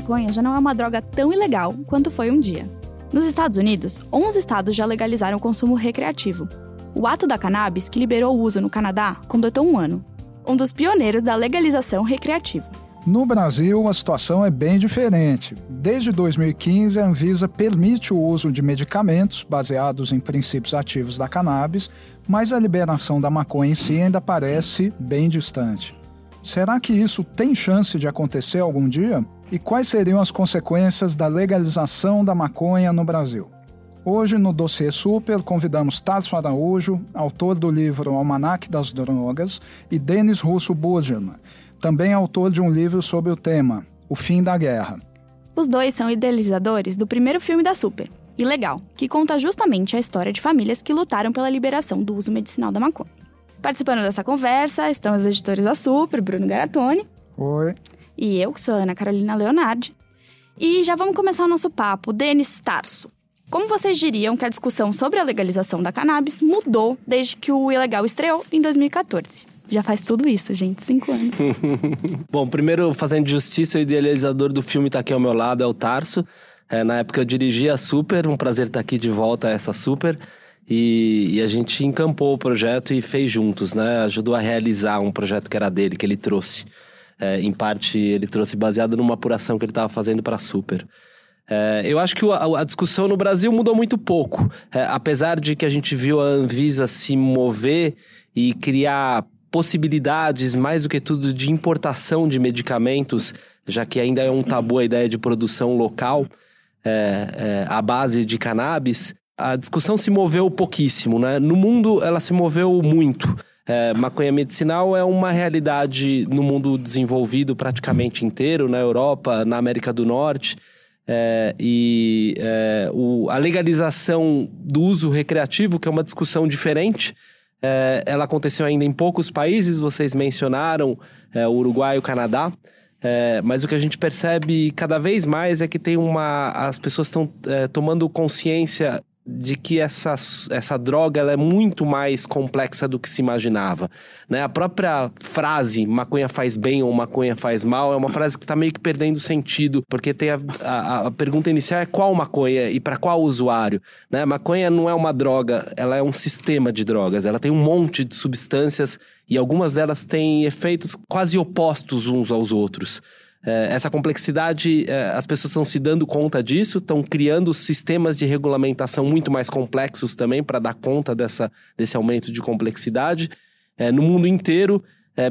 maconha já não é uma droga tão ilegal quanto foi um dia. Nos Estados Unidos, 11 estados já legalizaram o consumo recreativo. O ato da cannabis, que liberou o uso no Canadá, completou um ano. Um dos pioneiros da legalização recreativa. No Brasil, a situação é bem diferente. Desde 2015, a Anvisa permite o uso de medicamentos baseados em princípios ativos da cannabis, mas a liberação da maconha em si ainda parece bem distante. Será que isso tem chance de acontecer algum dia? E quais seriam as consequências da legalização da maconha no Brasil? Hoje, no Dossiê Super, convidamos Tarso Araújo, autor do livro Almanac das Drogas, e Denis Russo Burgerman, também autor de um livro sobre o tema, O Fim da Guerra. Os dois são idealizadores do primeiro filme da Super, Ilegal, que conta justamente a história de famílias que lutaram pela liberação do uso medicinal da maconha. Participando dessa conversa estão os editores da Super, Bruno Garatoni. Oi e eu, que sou a Ana Carolina Leonardi. E já vamos começar o nosso papo. Denis Tarso, como vocês diriam que a discussão sobre a legalização da cannabis mudou desde que o Ilegal estreou em 2014? Já faz tudo isso, gente, cinco anos. Bom, primeiro, fazendo justiça, o idealizador do filme está aqui ao meu lado, é o Tarso. É, na época eu dirigia a Super, um prazer estar aqui de volta a essa Super. E, e, a gente encampou o projeto e fez juntos, né? Ajudou a realizar um projeto que era dele, que ele trouxe. É, em parte, ele trouxe baseado numa apuração que ele estava fazendo para a Super. É, eu acho que a, a, discussão no Brasil mudou muito pouco. É, apesar de que a gente viu a Anvisa se mover e criar possibilidades, mais do que tudo, de importação de medicamentos, já que ainda é um tabu a ideia de produção local é, é, à base de cannabis, a discussão se moveu pouquíssimo. Né? No mundo, ela se moveu muito. É, maconha medicinal é uma realidade no mundo desenvolvido praticamente inteiro, na Europa, na América do Norte. É, e é, o, a legalização do uso recreativo, que é uma discussão diferente, é, ela aconteceu ainda em poucos países, vocês mencionaram é, o Uruguai e o Canadá. É, mas o que a gente percebe cada vez mais é que tem uma. As pessoas estão tomando consciência de que essa, essa droga ela é muito mais complexa do que se imaginava. Né? A própria frase maconha faz bem ou maconha faz mal é uma frase que está meio que perdendo sentido, porque tem a, a, a pergunta inicial é qual maconha e para qual usuário. Né? Maconha não é uma droga, ela é um sistema de drogas, ela tem um monte de substâncias e algumas delas têm efeitos quase opostos uns aos outros. É, essa complexidade, é, as pessoas estão se dando conta disso, estão criando sistemas de regulamentação muito mais complexos também para dar conta dessa, desse aumento de complexidade. É, no mundo inteiro,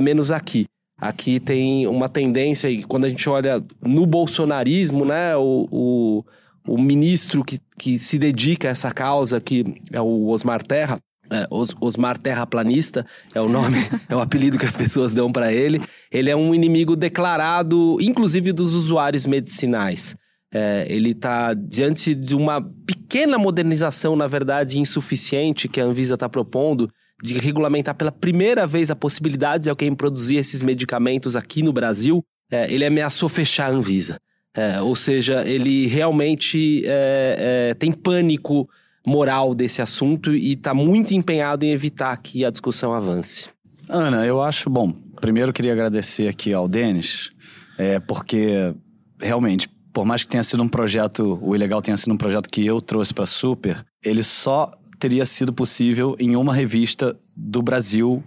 menos aqui. Aqui tem uma tendência, e quando a gente olha no bolsonarismo, né, o, o, o ministro que, que se dedica a essa causa, que é o Osmar Terra, é, Os, Osmar Terraplanista é o nome, é o apelido que as pessoas dão para ele. Ele é um inimigo declarado, inclusive dos usuários medicinais. É, ele está diante de uma pequena modernização, na verdade, insuficiente que a Anvisa está propondo de regulamentar pela primeira vez a possibilidade de alguém produzir esses medicamentos aqui no Brasil. É, ele ameaçou fechar a Anvisa. É, ou seja, ele realmente é, é, tem pânico moral desse assunto e está muito empenhado em evitar que a discussão avance. Ana, eu acho bom. Primeiro queria agradecer aqui ao Denis, é, porque realmente, por mais que tenha sido um projeto, o Ilegal tenha sido um projeto que eu trouxe para Super, ele só teria sido possível em uma revista do Brasil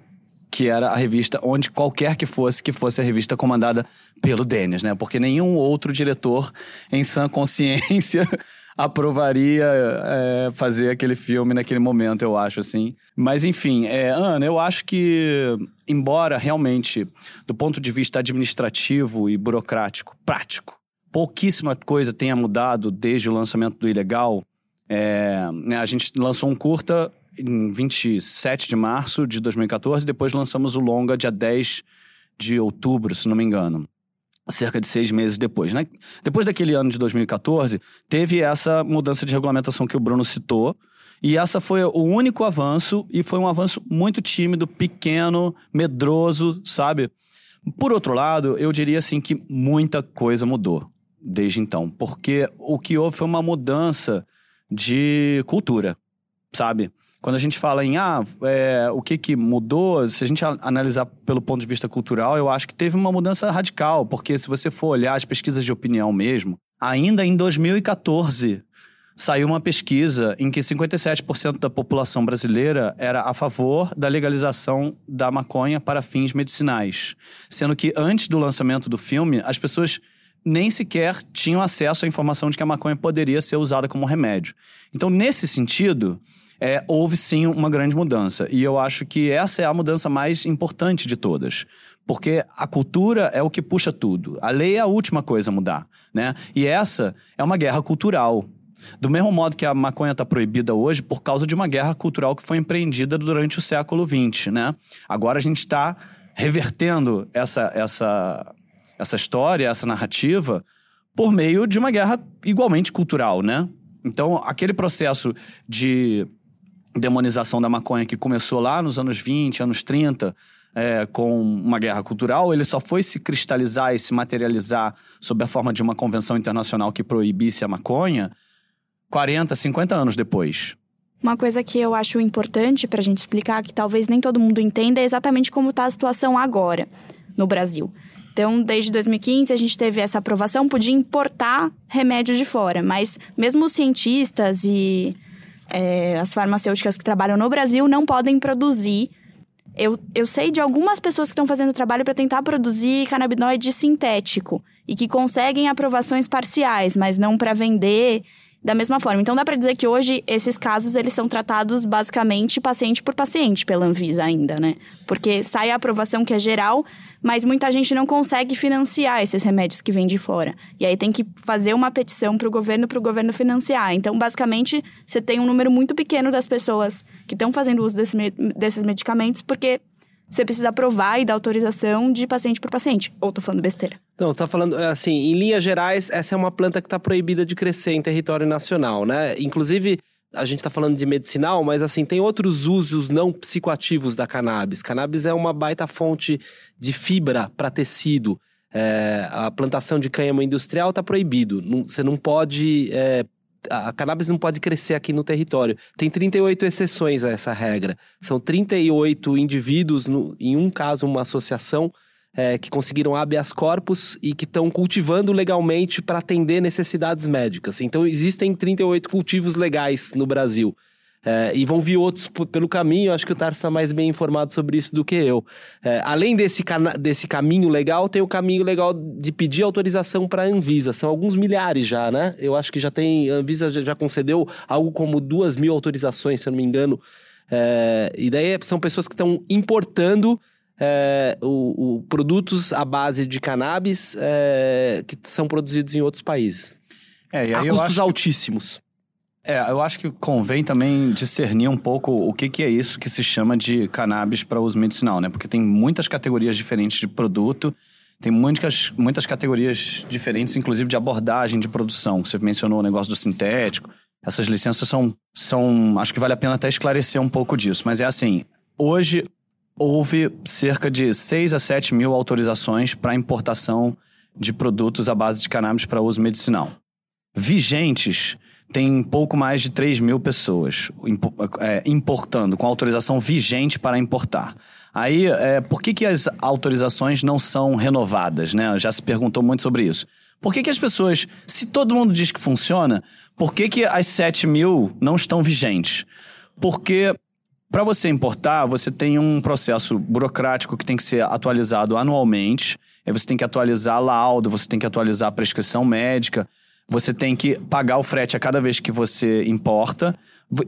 que era a revista onde qualquer que fosse, que fosse a revista comandada pelo Denis, né? Porque nenhum outro diretor em sã consciência aprovaria é, fazer aquele filme naquele momento, eu acho, assim. Mas, enfim, é, Ana, eu acho que, embora realmente, do ponto de vista administrativo e burocrático, prático, pouquíssima coisa tenha mudado desde o lançamento do Ilegal, é, a gente lançou um curta em 27 de março de 2014, depois lançamos o longa dia 10 de outubro, se não me engano cerca de seis meses depois. Né? Depois daquele ano de 2014, teve essa mudança de regulamentação que o Bruno citou. E essa foi o único avanço, e foi um avanço muito tímido, pequeno, medroso, sabe? Por outro lado, eu diria assim que muita coisa mudou desde então, porque o que houve foi uma mudança de cultura. sabe? Quando a gente fala em ah, é, o que, que mudou, se a gente analisar pelo ponto de vista cultural, eu acho que teve uma mudança radical, porque se você for olhar as pesquisas de opinião mesmo, ainda em 2014 saiu uma pesquisa em que 57% da população brasileira era a favor da legalização da maconha para fins medicinais. Sendo que antes do lançamento do filme, as pessoas nem sequer tinham acesso à informação de que a maconha poderia ser usada como remédio. Então, nesse sentido, é, houve sim uma grande mudança. E eu acho que essa é a mudança mais importante de todas. Porque a cultura é o que puxa tudo. A lei é a última coisa a mudar. Né? E essa é uma guerra cultural. Do mesmo modo que a maconha está proibida hoje por causa de uma guerra cultural que foi empreendida durante o século XX, né? Agora a gente está revertendo essa, essa, essa história, essa narrativa, por meio de uma guerra igualmente cultural, né? Então, aquele processo de demonização da maconha que começou lá nos anos 20, anos 30, é, com uma guerra cultural, ele só foi se cristalizar e se materializar sob a forma de uma convenção internacional que proibisse a maconha 40, 50 anos depois. Uma coisa que eu acho importante para a gente explicar, que talvez nem todo mundo entenda, é exatamente como está a situação agora no Brasil. Então, desde 2015, a gente teve essa aprovação, podia importar remédios de fora, mas mesmo os cientistas e é, as farmacêuticas que trabalham no Brasil não podem produzir. Eu, eu sei de algumas pessoas que estão fazendo trabalho para tentar produzir canabinoide sintético e que conseguem aprovações parciais, mas não para vender da mesma forma. Então dá para dizer que hoje esses casos eles são tratados basicamente paciente por paciente pela Anvisa ainda, né? Porque sai a aprovação que é geral, mas muita gente não consegue financiar esses remédios que vêm de fora. E aí tem que fazer uma petição para o governo para o governo financiar. Então basicamente você tem um número muito pequeno das pessoas que estão fazendo uso desse, desses medicamentos porque você precisa aprovar e dar autorização de paciente por paciente. Ou tô falando besteira? Não, tá falando, é, assim, em linhas gerais, essa é uma planta que está proibida de crescer em território nacional, né? Inclusive, a gente está falando de medicinal, mas assim, tem outros usos não psicoativos da cannabis. Cannabis é uma baita fonte de fibra para tecido. É, a plantação de cânhamo industrial está proibido. Você não pode é, a cannabis não pode crescer aqui no território. Tem 38 exceções a essa regra. São 38 indivíduos, no, em um caso, uma associação, é, que conseguiram habeas corpus e que estão cultivando legalmente para atender necessidades médicas. Então, existem 38 cultivos legais no Brasil. É, e vão vir outros pelo caminho. Acho que o Tarso está mais bem informado sobre isso do que eu. É, além desse, desse caminho legal, tem o caminho legal de pedir autorização para a Anvisa. São alguns milhares já, né? Eu acho que já tem. A Anvisa já concedeu algo como duas mil autorizações, se eu não me engano. É, e daí são pessoas que estão importando é, o, o, produtos à base de cannabis é, que são produzidos em outros países. É, a custos altíssimos. É, eu acho que convém também discernir um pouco o que, que é isso que se chama de cannabis para uso medicinal, né? Porque tem muitas categorias diferentes de produto, tem muitas, muitas categorias diferentes, inclusive de abordagem de produção. Você mencionou o negócio do sintético. Essas licenças são, são. Acho que vale a pena até esclarecer um pouco disso. Mas é assim: hoje houve cerca de 6 a 7 mil autorizações para importação de produtos à base de cannabis para uso medicinal. Vigentes tem pouco mais de 3 mil pessoas é, importando, com autorização vigente para importar. Aí, é, por que, que as autorizações não são renovadas? Né? Já se perguntou muito sobre isso. Por que, que as pessoas, se todo mundo diz que funciona, por que, que as 7 mil não estão vigentes? Porque para você importar, você tem um processo burocrático que tem que ser atualizado anualmente. Aí você tem que atualizar laudo, você tem que atualizar a prescrição médica. Você tem que pagar o frete a cada vez que você importa.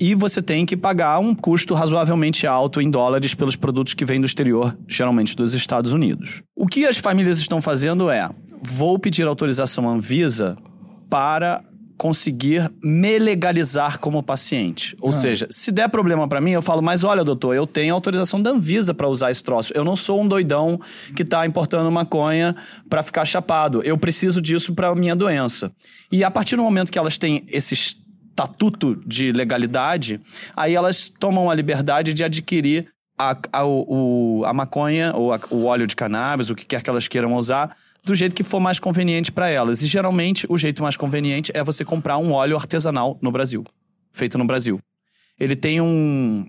E você tem que pagar um custo razoavelmente alto em dólares pelos produtos que vêm do exterior, geralmente dos Estados Unidos. O que as famílias estão fazendo é: vou pedir autorização Anvisa para conseguir me legalizar como paciente. Ou ah. seja, se der problema para mim, eu falo, mas olha, doutor, eu tenho autorização da Anvisa para usar esse troço. Eu não sou um doidão que tá importando maconha para ficar chapado. Eu preciso disso para minha doença. E a partir do momento que elas têm esse estatuto de legalidade, aí elas tomam a liberdade de adquirir a, a, o, a maconha ou a, o óleo de cannabis, o que quer que elas queiram usar, do jeito que for mais conveniente para elas. E geralmente o jeito mais conveniente é você comprar um óleo artesanal no Brasil, feito no Brasil. ele tem um,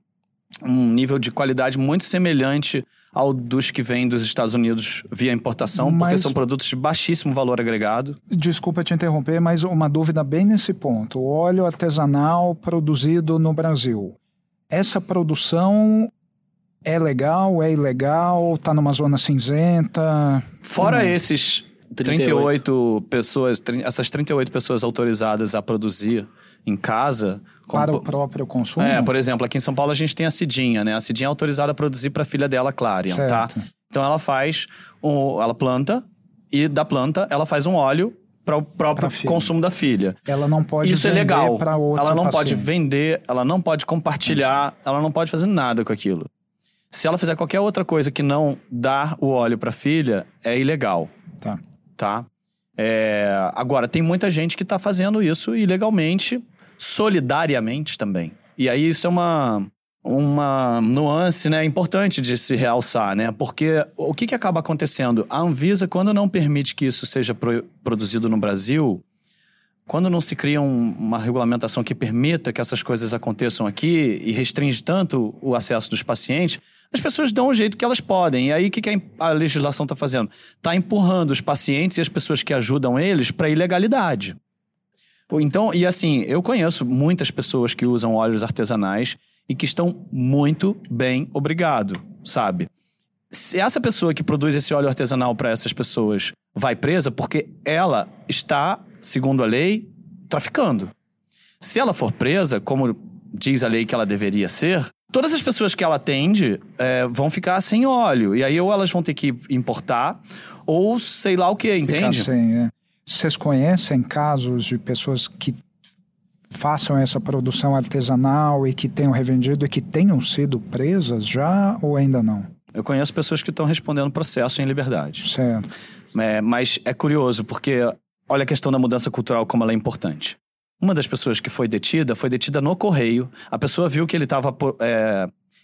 um nível de qualidade muito semelhante ao dos que vêm dos Estados Unidos via importação, Mas- porque são produtos de baixíssimo valor agregado. Desculpa te interromper, mas uma dúvida bem nesse ponto. O óleo artesanal produzido no Brasil. Essa produção é legal, é ilegal, tá numa zona cinzenta? Fora esses 38. 38 pessoas, essas 38 pessoas autorizadas a produzir em casa. como Para o próprio consumo? É, por exemplo, aqui em São Paulo a gente tem a Cidinha, né? A Cidinha é autorizada a produzir para a filha dela, Clarion, tá? Certo. Então ela faz, um, ela planta e da planta ela faz um óleo para o próprio consumo da filha. Ela não pode Isso é vender legal. Ela não pode paciente. vender, ela não pode compartilhar, ela não pode fazer nada com aquilo. Se ela fizer qualquer outra coisa que não dar o óleo para filha, é ilegal Tá. tá? É, agora, tem muita gente que tá fazendo isso ilegalmente, solidariamente também. E aí isso é uma, uma nuance né, importante de se realçar, né? Porque o que, que acaba acontecendo? A Anvisa, quando não permite que isso seja pro- produzido no Brasil, quando não se cria um- uma regulamentação que permita que essas coisas aconteçam aqui e restringe tanto o acesso dos pacientes, as pessoas dão o jeito que elas podem. E aí, o que, que a legislação está fazendo? Está empurrando os pacientes e as pessoas que ajudam eles para ilegalidade. Então, e assim, eu conheço muitas pessoas que usam óleos artesanais e que estão muito bem, obrigado, sabe? Se essa pessoa que produz esse óleo artesanal para essas pessoas vai presa porque ela está, segundo a lei, traficando. Se ela for presa, como diz a lei que ela deveria ser, todas as pessoas que ela atende é, vão ficar sem óleo. E aí ou elas vão ter que importar, ou sei lá o que, Ficar entende? sem, é. Vocês conhecem casos de pessoas que façam essa produção artesanal e que tenham revendido e que tenham sido presas já ou ainda não? Eu conheço pessoas que estão respondendo processo em liberdade. Certo. É, mas é curioso, porque olha a questão da mudança cultural, como ela é importante. Uma das pessoas que foi detida foi detida no correio. A pessoa viu que ele estava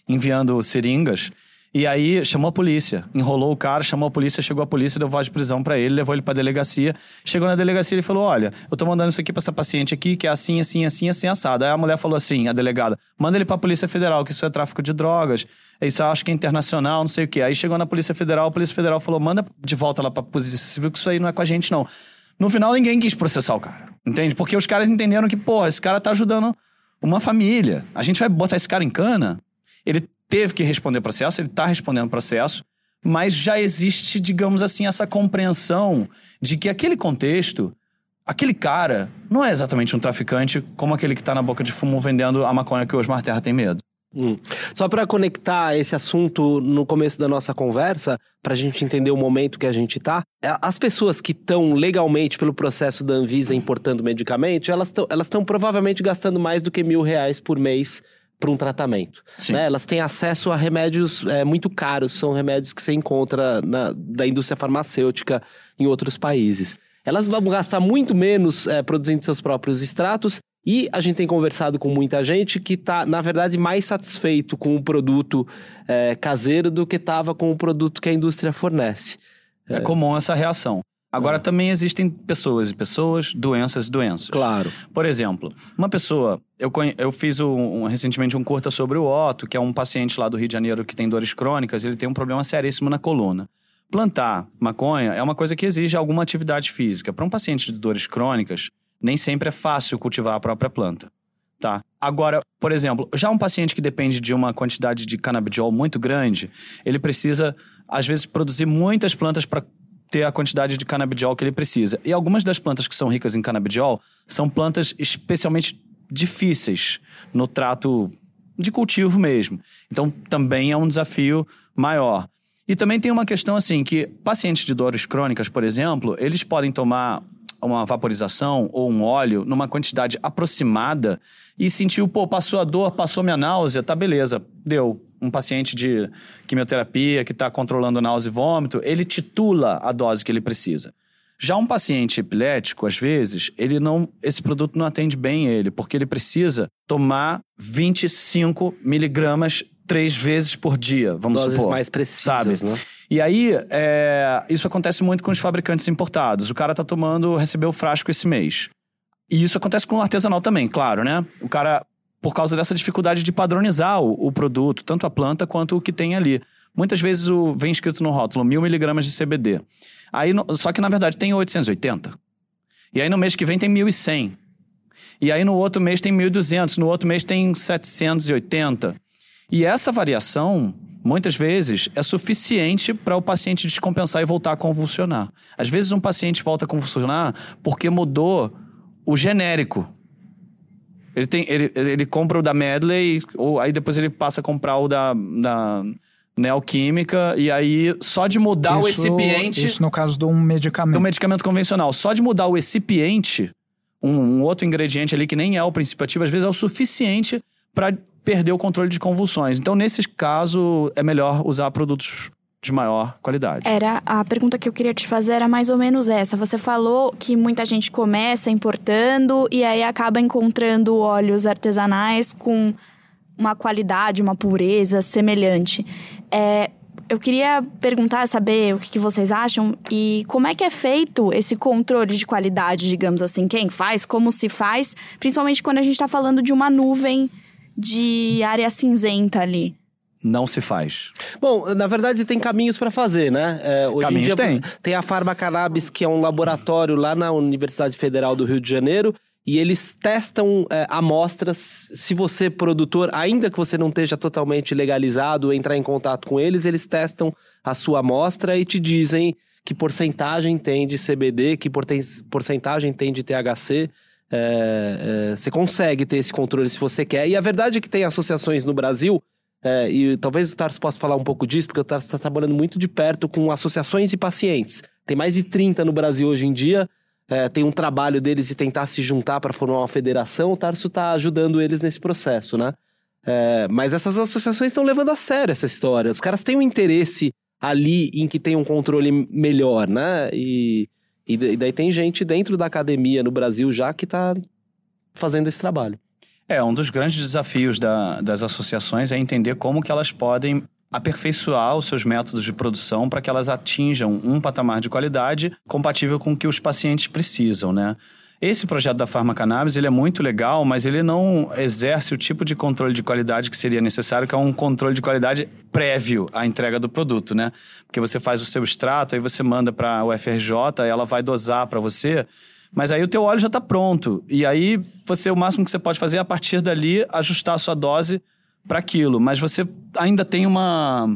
enviando seringas. E aí chamou a polícia, enrolou o cara, chamou a polícia, chegou a polícia, deu voz de prisão pra ele, levou ele pra delegacia. Chegou na delegacia e falou: Olha, eu tô mandando isso aqui pra essa paciente aqui, que é assim, assim, assim, assim, assado. Aí a mulher falou assim, a delegada, manda ele pra Polícia Federal, que isso é tráfico de drogas, isso eu acho que é internacional, não sei o quê. Aí chegou na Polícia Federal, a Polícia Federal falou: manda de volta lá pra Polícia Civil, que isso aí não é com a gente, não. No final, ninguém quis processar o cara, entende? Porque os caras entenderam que, pô, esse cara tá ajudando uma família. A gente vai botar esse cara em cana. Ele teve que responder processo, ele está respondendo processo, mas já existe, digamos assim, essa compreensão de que aquele contexto, aquele cara, não é exatamente um traficante como aquele que está na boca de fumo vendendo a maconha que o Osmar Terra tem medo. Hum. Só para conectar esse assunto no começo da nossa conversa, para a gente entender o momento que a gente tá, é, as pessoas que estão legalmente pelo processo da Anvisa importando medicamentos, elas estão elas provavelmente gastando mais do que mil reais por mês para um tratamento. Né? Elas têm acesso a remédios é, muito caros, são remédios que você encontra na, da indústria farmacêutica em outros países. Elas vão gastar muito menos é, produzindo seus próprios extratos e a gente tem conversado com muita gente que está, na verdade, mais satisfeito com o produto é, caseiro do que estava com o produto que a indústria fornece. É, comum essa reação. Agora, também existem pessoas e pessoas, doenças e doenças. Claro. Por exemplo, uma pessoa. Eu, conhe- eu fiz um- um- recentemente um curta sobre o Otto, que é um paciente lá do Rio de Janeiro que tem dores crônicas, ele tem um problema seríssimo na coluna. Plantar maconha é uma coisa que exige alguma atividade física. Para um paciente de dores crônicas, nem sempre é fácil cultivar a própria planta. Tá. Agora, por exemplo, já um paciente que depende de uma quantidade de canabidiol muito grande, ele precisa, às vezes, produzir muitas plantas para ter a quantidade de canabidiol que ele precisa. E algumas das plantas que são ricas em canabidiol são plantas especialmente difíceis no trato de cultivo mesmo. Então, também é um desafio maior. E também tem uma questão assim, que pacientes de dores crônicas, por exemplo, eles podem tomar uma vaporização ou um óleo numa quantidade aproximada e sentiu, pô, passou a dor, passou minha náusea, tá beleza, deu. Um paciente de quimioterapia que está controlando náusea e vômito, ele titula a dose que ele precisa. Já um paciente epilético, às vezes, ele não, esse produto não atende bem ele, porque ele precisa tomar 25 miligramas três vezes por dia, vamos Doses supor. mais precisas, sabe? né? E aí, é, isso acontece muito com os fabricantes importados. O cara tá tomando, recebeu o frasco esse mês. E isso acontece com o artesanal também, claro, né? O cara por causa dessa dificuldade de padronizar o, o produto, tanto a planta quanto o que tem ali. Muitas vezes o, vem escrito no rótulo mil miligramas de CBD. Aí, no, só que na verdade tem 880. E aí no mês que vem tem 1100. E aí no outro mês tem 1.200, no outro mês tem 780. E essa variação, muitas vezes, é suficiente para o paciente descompensar e voltar a convulsionar. Às vezes um paciente volta a convulsionar porque mudou o genérico. Ele, tem, ele, ele compra o da Medley, ou aí depois ele passa a comprar o da, da Neoquímica, e aí só de mudar isso, o recipiente. Isso no caso de um medicamento. Do medicamento convencional. Só de mudar o recipiente, um, um outro ingrediente ali que nem é o princípio ativo, às vezes é o suficiente para perder o controle de convulsões. Então, nesse caso, é melhor usar produtos de maior qualidade. Era a pergunta que eu queria te fazer era mais ou menos essa. Você falou que muita gente começa importando e aí acaba encontrando óleos artesanais com uma qualidade, uma pureza semelhante. É, eu queria perguntar, saber o que, vocês acham e como é que é feito esse controle de qualidade, digamos assim, quem faz, como se faz, principalmente quando a gente está falando de uma nuvem de área cinzenta ali não se faz? Bom, na verdade tem caminhos para fazer, né? É, hoje caminhos dia, tem. Tem a Pharma Cannabis, que é um laboratório lá na Universidade Federal do Rio de Janeiro, e eles testam é, amostras. Se você, produtor, ainda que você não esteja totalmente legalizado, entrar em contato com eles, eles testam a sua amostra e te dizem que porcentagem tem de CBD, que porcentagem tem de THC. É, é, você consegue ter esse controle se você quer. E a verdade é que tem associações no Brasil é, e talvez o Tarso possa falar um pouco disso, porque o Tarso está trabalhando muito de perto com associações de pacientes. Tem mais de 30 no Brasil hoje em dia. É, tem um trabalho deles de tentar se juntar para formar uma federação. O Tarso está ajudando eles nesse processo, né? É, mas essas associações estão levando a sério essa história. Os caras têm um interesse ali em que tem um controle melhor, né? E, e daí tem gente dentro da academia no Brasil já que está fazendo esse trabalho. É, um dos grandes desafios da, das associações é entender como que elas podem aperfeiçoar os seus métodos de produção para que elas atinjam um patamar de qualidade compatível com o que os pacientes precisam, né? Esse projeto da Farmacannabis, ele é muito legal, mas ele não exerce o tipo de controle de qualidade que seria necessário, que é um controle de qualidade prévio à entrega do produto, né? Porque você faz o seu extrato, aí você manda para o FRJ, ela vai dosar para você mas aí o teu óleo já está pronto. E aí você o máximo que você pode fazer é a partir dali ajustar a sua dose para aquilo, mas você ainda tem uma,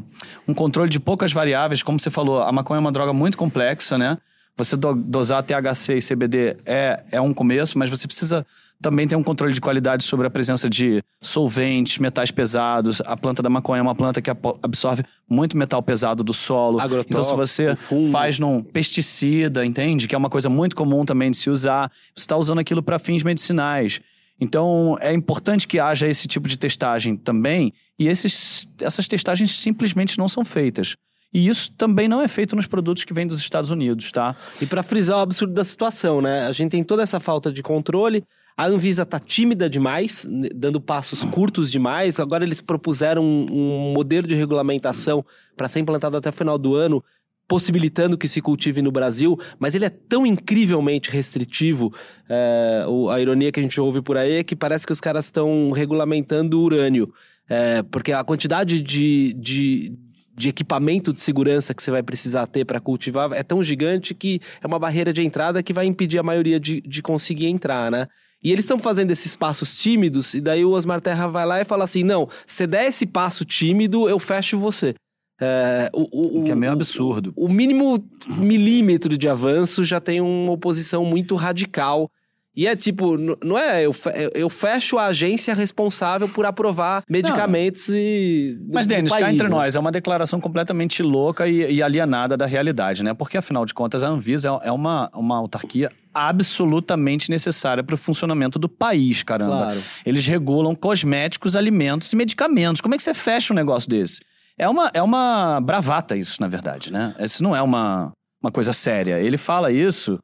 um controle de poucas variáveis, como você falou, a maconha é uma droga muito complexa, né? Você do, dosar THC e CBD é, é um começo, mas você precisa também ter um controle de qualidade sobre a presença de solventes, metais pesados. A planta da maconha é uma planta que absorve muito metal pesado do solo. Então, se você faz num pesticida, entende? Que é uma coisa muito comum também de se usar. Você está usando aquilo para fins medicinais. Então, é importante que haja esse tipo de testagem também. E esses, essas testagens simplesmente não são feitas. E isso também não é feito nos produtos que vêm dos Estados Unidos, tá? E para frisar o absurdo da situação, né? A gente tem toda essa falta de controle. A Anvisa tá tímida demais, dando passos curtos demais. Agora eles propuseram um, um modelo de regulamentação para ser implantado até o final do ano, possibilitando que se cultive no Brasil, mas ele é tão incrivelmente restritivo. É, a ironia que a gente ouve por aí é que parece que os caras estão regulamentando o urânio. É, porque a quantidade de, de, de equipamento de segurança que você vai precisar ter para cultivar é tão gigante que é uma barreira de entrada que vai impedir a maioria de, de conseguir entrar, né? E eles estão fazendo esses passos tímidos, e daí o Osmar Terra vai lá e fala assim: não, se der esse passo tímido, eu fecho você. É, o, o, que é meio absurdo. O, o mínimo milímetro de avanço já tem uma oposição muito radical e é tipo, não é, eu, eu fecho a agência responsável por aprovar medicamentos não. e. Mas, Denis, cá entre né? nós, é uma declaração completamente louca e, e, alienada da realidade, né? Porque, afinal de contas, a Anvisa é, é uma, uma autarquia absolutamente necessária para o funcionamento do país, caramba. Claro. Eles regulam cosméticos, alimentos e medicamentos. Como é que você fecha um negócio desse? É uma, é uma bravata isso, na verdade, né? Isso não é uma, uma coisa séria. Ele fala isso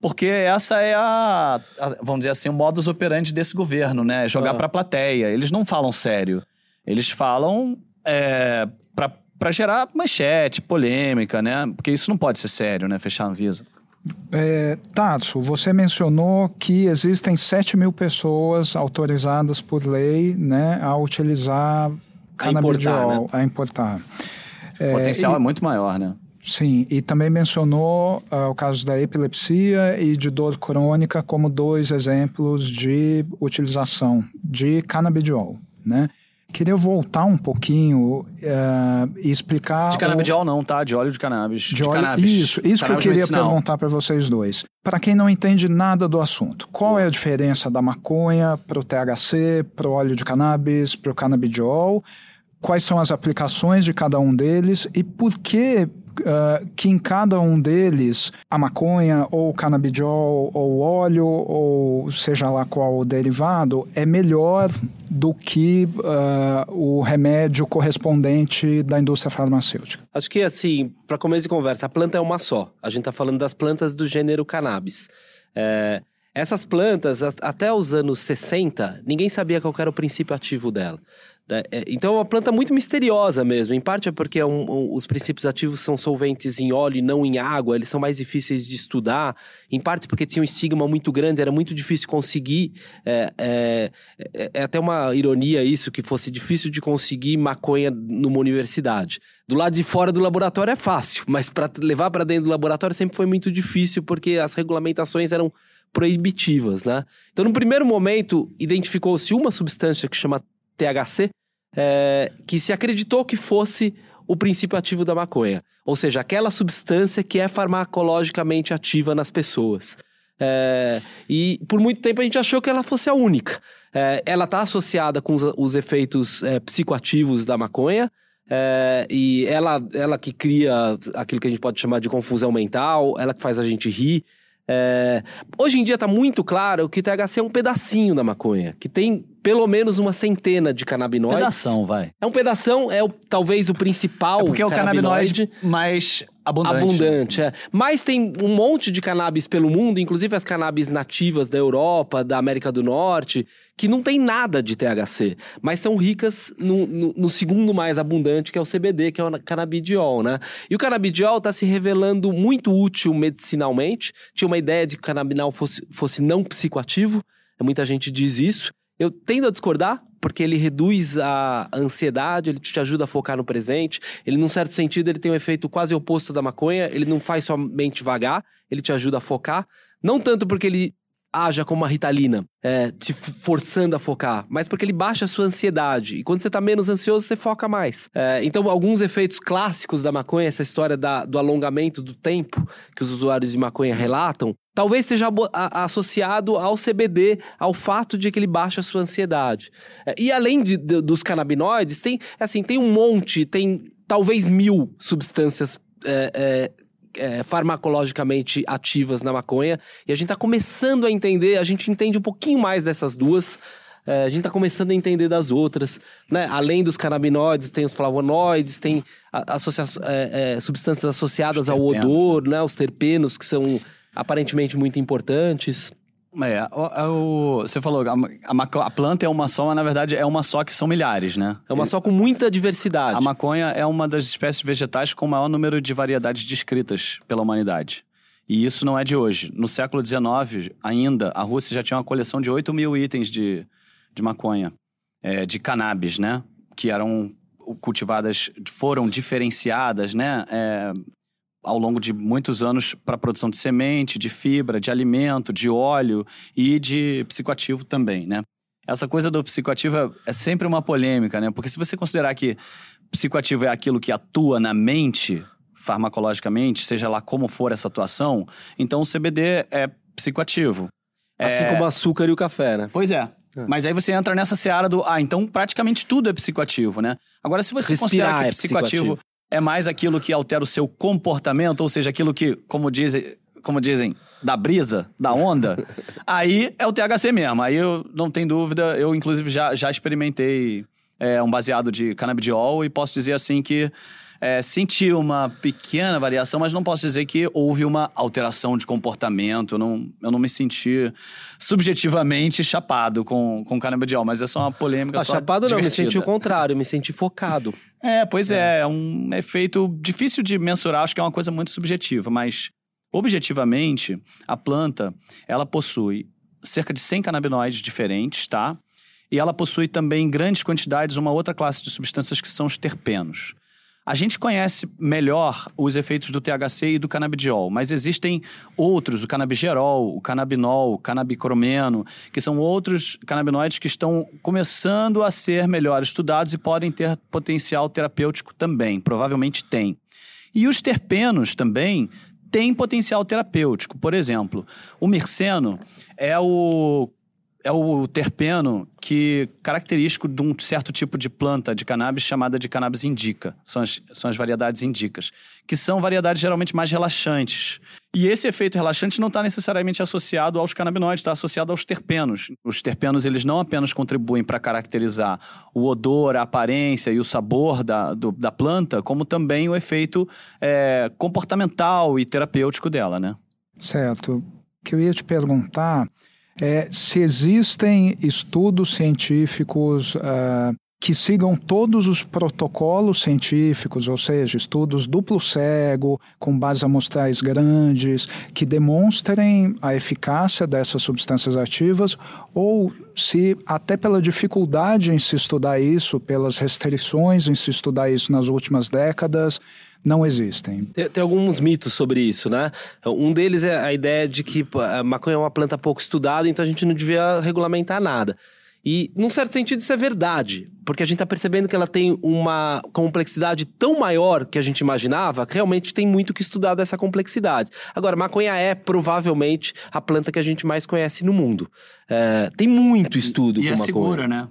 porque essa é a, a, vamos dizer assim, o modus operandi desse governo, né? Jogar ah. para a plateia. Eles não falam sério. Eles falam é, para gerar manchete, polêmica, né? Porque isso não pode ser sério, né? Fechar a Anvisa. É, Tarso, você mencionou que existem 7 mil pessoas autorizadas por lei né, a utilizar canabidiol, a importar. Né? A importar. É, o potencial e, é muito maior, né? Sim, e também mencionou uh, o caso da epilepsia e de dor crônica como dois exemplos de utilização de canabidiol, né? Queria voltar um pouquinho uh, e explicar. De canabidiol, o... não, tá? De óleo de cannabis. De, de óleo... cannabis. Isso, isso cannabis que eu queria medicinal. perguntar para vocês dois. Para quem não entende nada do assunto, qual é a diferença da maconha para o THC, para o óleo de cannabis, para o canabidiol? Quais são as aplicações de cada um deles e por que uh, que em cada um deles, a maconha, ou o canabidiol, ou o óleo, ou seja lá qual o derivado, é melhor do que uh, o remédio correspondente da indústria farmacêutica? Acho que, assim, para começo de conversa, a planta é uma só. A gente está falando das plantas do gênero cannabis. É, essas plantas, até os anos 60, ninguém sabia qual era o princípio ativo dela. Né? É, então é uma planta muito misteriosa mesmo. Em parte é porque é um, um, os princípios ativos são solventes em óleo e não em água, eles são mais difíceis de estudar. Em parte porque tinha um estigma muito grande, era muito difícil conseguir. É, é, é, é até uma ironia isso, que fosse difícil de conseguir maconha numa universidade. Do lado de fora do laboratório é fácil, mas para levar para dentro do laboratório sempre foi muito difícil porque as regulamentações eram proibitivas, né? Então, no primeiro momento, identificou-se uma substância que chama THC, é, que se acreditou que fosse o princípio ativo da maconha. Ou seja, aquela substância que é farmacologicamente ativa nas pessoas. É, e por muito tempo a gente achou que ela fosse a única. É, ela está associada com os, os efeitos é, psicoativos da maconha. É, e ela, ela que cria aquilo que a gente pode chamar de confusão mental, ela que faz a gente rir. É, hoje em dia está muito claro que o THC é um pedacinho da maconha, que tem pelo menos uma centena de canabinoides. Pedação, vai. É um pedação, é o, talvez o principal. É porque é o canabinoide mais abundante. Abundante, é. Mas tem um monte de cannabis pelo mundo, inclusive as cannabis nativas da Europa, da América do Norte, que não tem nada de THC, mas são ricas no, no, no segundo mais abundante, que é o CBD, que é o canabidiol, né? E o canabidiol está se revelando muito útil medicinalmente. Tinha uma ideia de que o cannabinol fosse, fosse não psicoativo, muita gente diz isso. Eu tendo a discordar, porque ele reduz a ansiedade, ele te ajuda a focar no presente. Ele, num certo sentido, ele tem um efeito quase oposto da maconha. Ele não faz somente vagar, ele te ajuda a focar. Não tanto porque ele haja como uma ritalina, é, te forçando a focar, mas porque ele baixa a sua ansiedade. E quando você está menos ansioso, você foca mais. É, então, alguns efeitos clássicos da maconha, essa história da, do alongamento do tempo que os usuários de maconha relatam, talvez seja associado ao CBD, ao fato de que ele baixa a sua ansiedade. É, e além de, de, dos canabinoides, tem, assim, tem um monte, tem talvez mil substâncias é, é, é, farmacologicamente ativas na maconha. E a gente está começando a entender, a gente entende um pouquinho mais dessas duas. É, a gente está começando a entender das outras, né? Além dos canabinoides, tem os flavonoides, tem associa é, é, substâncias associadas ao odor, né? Os terpenos, que são aparentemente muito importantes. É, o, o, você falou, a, a, a, planta é uma só, mas na verdade é uma só que são milhares, né? É uma só com muita diversidade. A maconha é uma das espécies vegetais com o maior número de variedades descritas pela humanidade. E isso não é de hoje. No século XIX, ainda, a Rússia já tinha uma coleção de 8 mil itens de, de maconha, é, de cannabis, né? Que eram cultivadas, foram diferenciadas, né? É, ao longo de muitos anos para a produção de semente, de fibra, de alimento, de óleo e de psicoativo também, né? Essa coisa do psicoativo é, é sempre uma polêmica, né? Porque se você considerar que psicoativo é aquilo que atua na mente farmacologicamente, seja lá como for essa atuação, então o CBD é psicoativo. Assim é... como o açúcar e o café, né? Pois é. é. Mas aí você entra nessa seara do, ah, então praticamente tudo é psicoativo, né? Agora, se você Respirar considerar que é psicoativo, psicoativo é mais aquilo que altera o seu comportamento, ou seja, aquilo que, como dizem, como dizem, da brisa, da onda, aí é o THC mesmo. Aí eu não tenho dúvida, eu inclusive já, já experimentei é, um baseado de canabidiol e posso dizer assim que é, senti uma pequena variação, mas não posso dizer que houve uma alteração de comportamento. Eu não, eu não me senti subjetivamente chapado com, com canabidiol, mas essa é uma polêmica ah, só Chapado divertida. não, me senti o contrário, me senti focado. É, pois é. é, é um efeito difícil de mensurar, acho que é uma coisa muito subjetiva, mas Objetivamente, a planta, ela possui cerca de 100 canabinoides diferentes, tá? E ela possui também em grandes quantidades uma outra classe de substâncias que são os terpenos. A gente conhece melhor os efeitos do THC e do canabidiol, mas existem outros, o canabigerol, o canabinol, o canabicromeno, que são outros canabinoides que estão começando a ser melhor estudados e podem ter potencial terapêutico também, provavelmente tem. E os terpenos também têm potencial terapêutico. Por exemplo, o mirceno é o é o terpeno que característico de um certo tipo de planta de cannabis chamada de cannabis indica. São as, são as variedades indicas, que são variedades geralmente mais relaxantes. E esse efeito relaxante não está necessariamente associado aos canabinoides, está associado aos terpenos. Os terpenos eles não apenas contribuem para caracterizar o odor, a aparência e o sabor da, do, da planta, como também o efeito é, comportamental e terapêutico dela, né? Certo. O que eu ia te perguntar é se existem estudos científicos uh, que sigam todos os protocolos científicos, ou seja, estudos duplo cego, com bases amostrais grandes, que demonstrem a eficácia dessas substâncias ativas, ou se, até pela dificuldade em se estudar isso, pelas restrições em se estudar isso nas últimas décadas, não existem. Tem, tem, alguns mitos sobre isso, né? Um deles é a ideia de que a maconha é uma planta pouco estudada, então a gente não devia regulamentar nada. E, num certo sentido, isso é verdade, porque a gente está percebendo que ela tem uma complexidade tão maior que a gente imaginava, que realmente tem muito que estudar dessa complexidade. Agora, maconha é provavelmente a planta que a gente mais conhece no mundo. É, tem muito estudo e, com e é maconha. segura, né?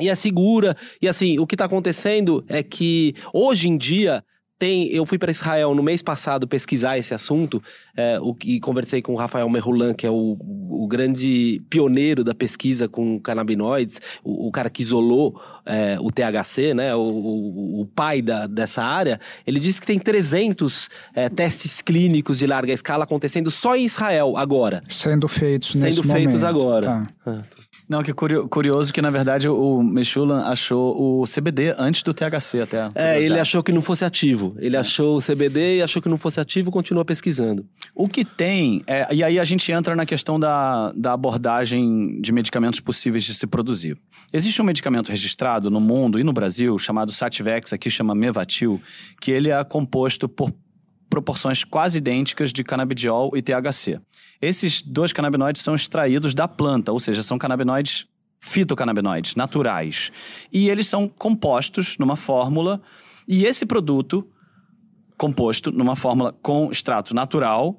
E é segura. E assim, o que está acontecendo é que hoje em dia tem, eu fui para Israel no mês passado pesquisar esse assunto é, o, e conversei com o Rafael Merrulan, que é o, o grande pioneiro da pesquisa com canabinoides, o, o cara que isolou é, o THC, né, o, o pai da, dessa área. Ele disse que tem 300 é, testes clínicos de larga escala acontecendo só em Israel agora. Sendo feitos Sendo nesse feitos momento. agora. Tá. Ah. Não, que curio- curioso que, na verdade, o Mechulan achou o CBD antes do THC até. É, ele achou que não fosse ativo. Ele achou o CBD e achou que não fosse ativo, continua pesquisando. O que tem, é, e aí a gente entra na questão da, da abordagem de medicamentos possíveis de se produzir. Existe um medicamento registrado no mundo e no Brasil chamado Sativex, aqui chama Mevatil, que ele é composto por proporções quase idênticas de canabidiol e THC. Esses dois canabinoides são extraídos da planta, ou seja, são canabinoides fitocannabinoides naturais. E eles são compostos numa fórmula, e esse produto composto numa fórmula com extrato natural,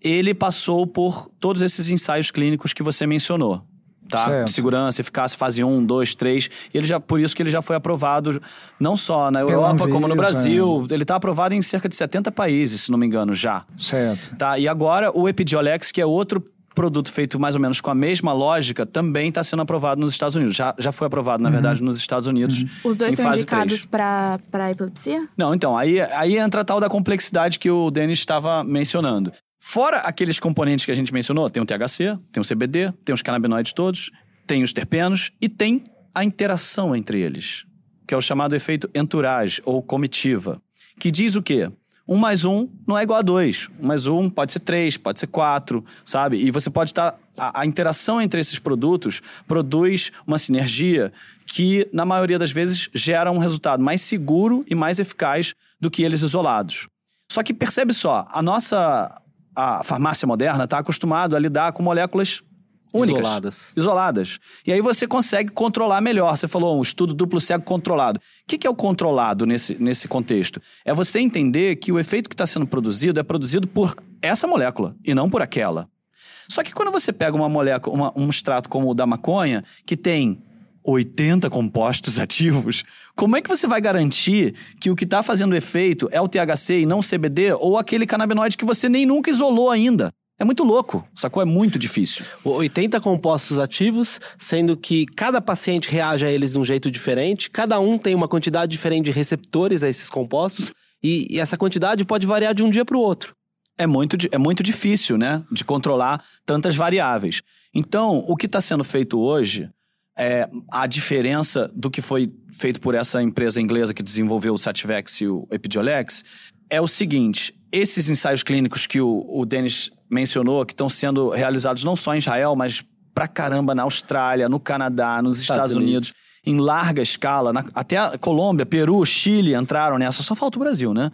ele passou por todos esses ensaios clínicos que você mencionou. Tá? Certo. Segurança, eficácia, fase 1, 2, 3. E ele já, por isso que ele já foi aprovado não só na Europa, como no Anvisa, Brasil. Ele está aprovado em cerca de 70 países, se não me engano, já. Certo. Tá? E agora o Epidiolex, que é outro produto feito mais ou menos com a mesma lógica, também está sendo aprovado nos Estados Unidos. Já, já foi aprovado, na verdade, nos Estados Unidos. Os dois em são fase indicados 3. para para epilepsia? Não, então, aí, aí entra a tal da complexidade que o Denis estava mencionando. Fora aqueles componentes que a gente mencionou, tem o THC, tem o CBD, tem os canabinoides todos, tem os terpenos e tem a interação entre eles, que é o chamado efeito entourage ou comitiva, que diz o quê? Um mais um não é igual a dois. Um mais um pode ser três, pode ser quatro, sabe? E você pode estar. A, a interação entre esses produtos produz uma sinergia que, na maioria das vezes, gera um resultado mais seguro e mais eficaz do que eles isolados. Só que percebe só, a nossa a farmácia moderna está acostumado a lidar com moléculas únicas, Isoladas. isoladas. E aí você consegue controlar melhor. Você falou um estudo duplo cego controlado. O que, que é o controlado nesse, nesse contexto? É você entender que o efeito que está sendo produzido é produzido por essa molécula e não por aquela. Só que quando você pega uma molécula, uma- um extrato como o da maconha, que tem 80 compostos ativos, como é que você vai garantir que o que está fazendo efeito é o THC e não o CBD ou aquele canabinoide que você nem nunca isolou ainda? É muito louco, sacou? É muito difícil. 80 compostos ativos, sendo que cada paciente reage a eles de um jeito diferente, cada um tem uma quantidade diferente de receptores a esses compostos, e, e essa quantidade pode variar de um dia para o outro. é muito, é muito difícil, né? De controlar tantas variáveis. Então, o que está sendo feito hoje é, a diferença do que foi feito por essa empresa inglesa que desenvolveu o Sativex e o Epidiolex é o seguinte: esses ensaios clínicos que o, o Denis mencionou, que estão sendo realizados não só em Israel, mas pra caramba na Austrália, no Canadá, nos Estados, Estados Unidos. Unidos, em larga escala, na, até a Colômbia, Peru, Chile entraram nessa, só falta o Brasil, né?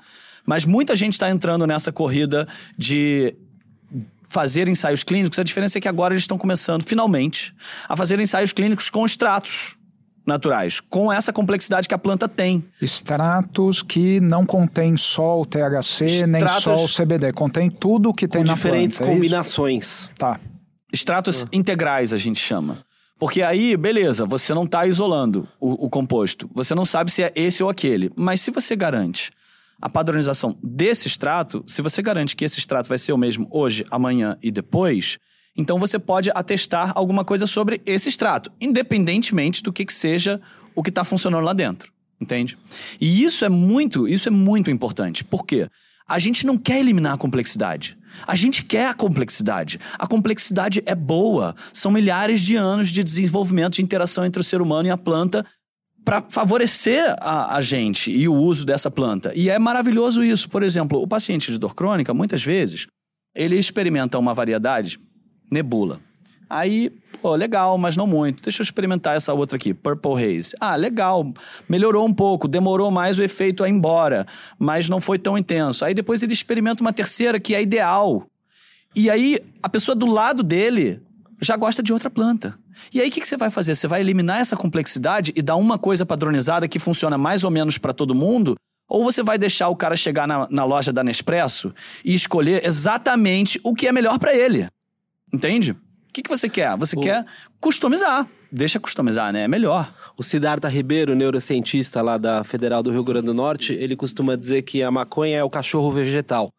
Mas muita gente está entrando nessa corrida de fazer ensaios clínicos. A diferença é que agora eles estão começando, finalmente, a fazer ensaios clínicos com extratos naturais, com essa complexidade que a planta tem. Extratos que não contêm só o THC, Extratos nem só o CBD, contém tudo o que tem na planta. diferentes é combinações. tá. Extratos uhum. integrais a gente chama. Porque aí, beleza, você não está isolando o, o composto. Você não sabe se é esse ou aquele. Mas se você garante a padronização desse extrato, se você garante que esse extrato vai ser o mesmo hoje, amanhã e depois, então você pode atestar alguma coisa sobre esse extrato, independentemente do que, que seja o que está funcionando lá dentro. Entende? E isso é muito, isso é muito importante. Por quê? A gente não quer eliminar a complexidade. A gente quer a complexidade. A complexidade é boa. São milhares de anos de desenvolvimento de interação entre o ser humano e a planta para favorecer a, a, gente e o uso dessa planta. E é maravilhoso isso. Por exemplo, o paciente de dor crônica, muitas vezes, ele experimenta uma variedade nebula. Aí, pô, legal, mas não muito. Deixa eu experimentar essa outra aqui, Purple Haze. Ah, legal, melhorou um pouco, demorou mais o efeito a ir embora, mas não foi tão intenso. Aí depois ele experimenta uma terceira que é ideal. E aí a pessoa do lado dele já gosta de outra planta. E aí o que, que, você vai fazer? Você vai eliminar essa complexidade e dar uma coisa padronizada que funciona mais ou menos para todo mundo? Ou você vai deixar o cara chegar na, na loja da Nespresso e escolher exatamente o que é melhor para ele? Entende? O que, que você quer? Você quer customizar. Deixa customizar, né? É melhor. O Siddhartha Ribeiro, neurocientista lá da Federal do Rio Grande do Norte, ele costuma dizer que a maconha é o cachorro vegetal.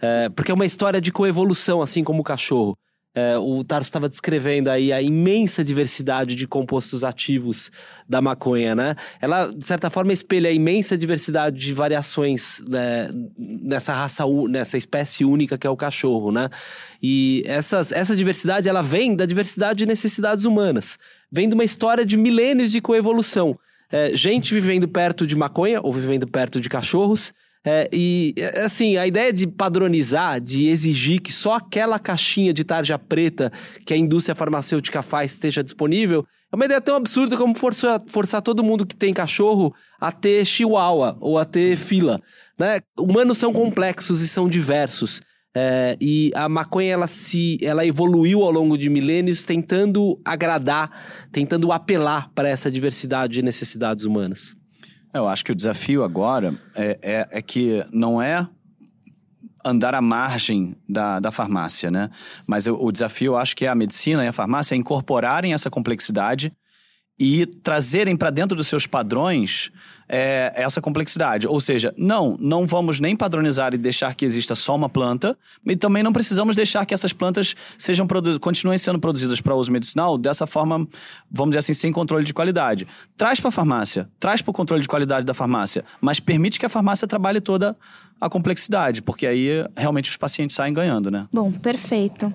É, porque é uma história de coevolução, assim como o cachorro. É, o Tarso estava descrevendo aí a imensa diversidade de compostos ativos da maconha, né? Ela, de certa forma, espelha a imensa diversidade de variações né, nessa raça, nessa espécie única que é o cachorro, né? E essas, essa diversidade, ela vem da diversidade de necessidades humanas. Vem de uma história de milênios de coevolução. É, gente vivendo perto de maconha ou vivendo perto de cachorros é, e, é, assim, a ideia de padronizar, de exigir que só aquela caixinha de tarja preta que a indústria farmacêutica faz esteja disponível, é uma ideia tão absurda como forçar, forçar todo mundo que tem cachorro a ter chihuahua ou a ter fila. Né? Humanos são complexos e são diversos. É, e a maconha ela se ela evoluiu ao longo de milênios tentando agradar, tentando apelar para essa diversidade de necessidades humanas. Eu acho que o desafio agora é, é, é que não é andar à margem da, da farmácia, né? Mas o, o desafio, eu acho que é a medicina e a farmácia incorporarem essa complexidade e trazerem para dentro dos seus padrões é, essa complexidade. Ou seja, não, não vamos nem padronizar e deixar que exista só uma planta, e também não precisamos deixar que essas plantas sejam continuem sendo produzidas para uso medicinal dessa forma, vamos dizer assim, sem controle de qualidade. Traz para a farmácia, traz para o controle de qualidade da farmácia, mas permite que a farmácia trabalhe toda a complexidade, porque aí realmente os pacientes saem ganhando, né? Bom, perfeito.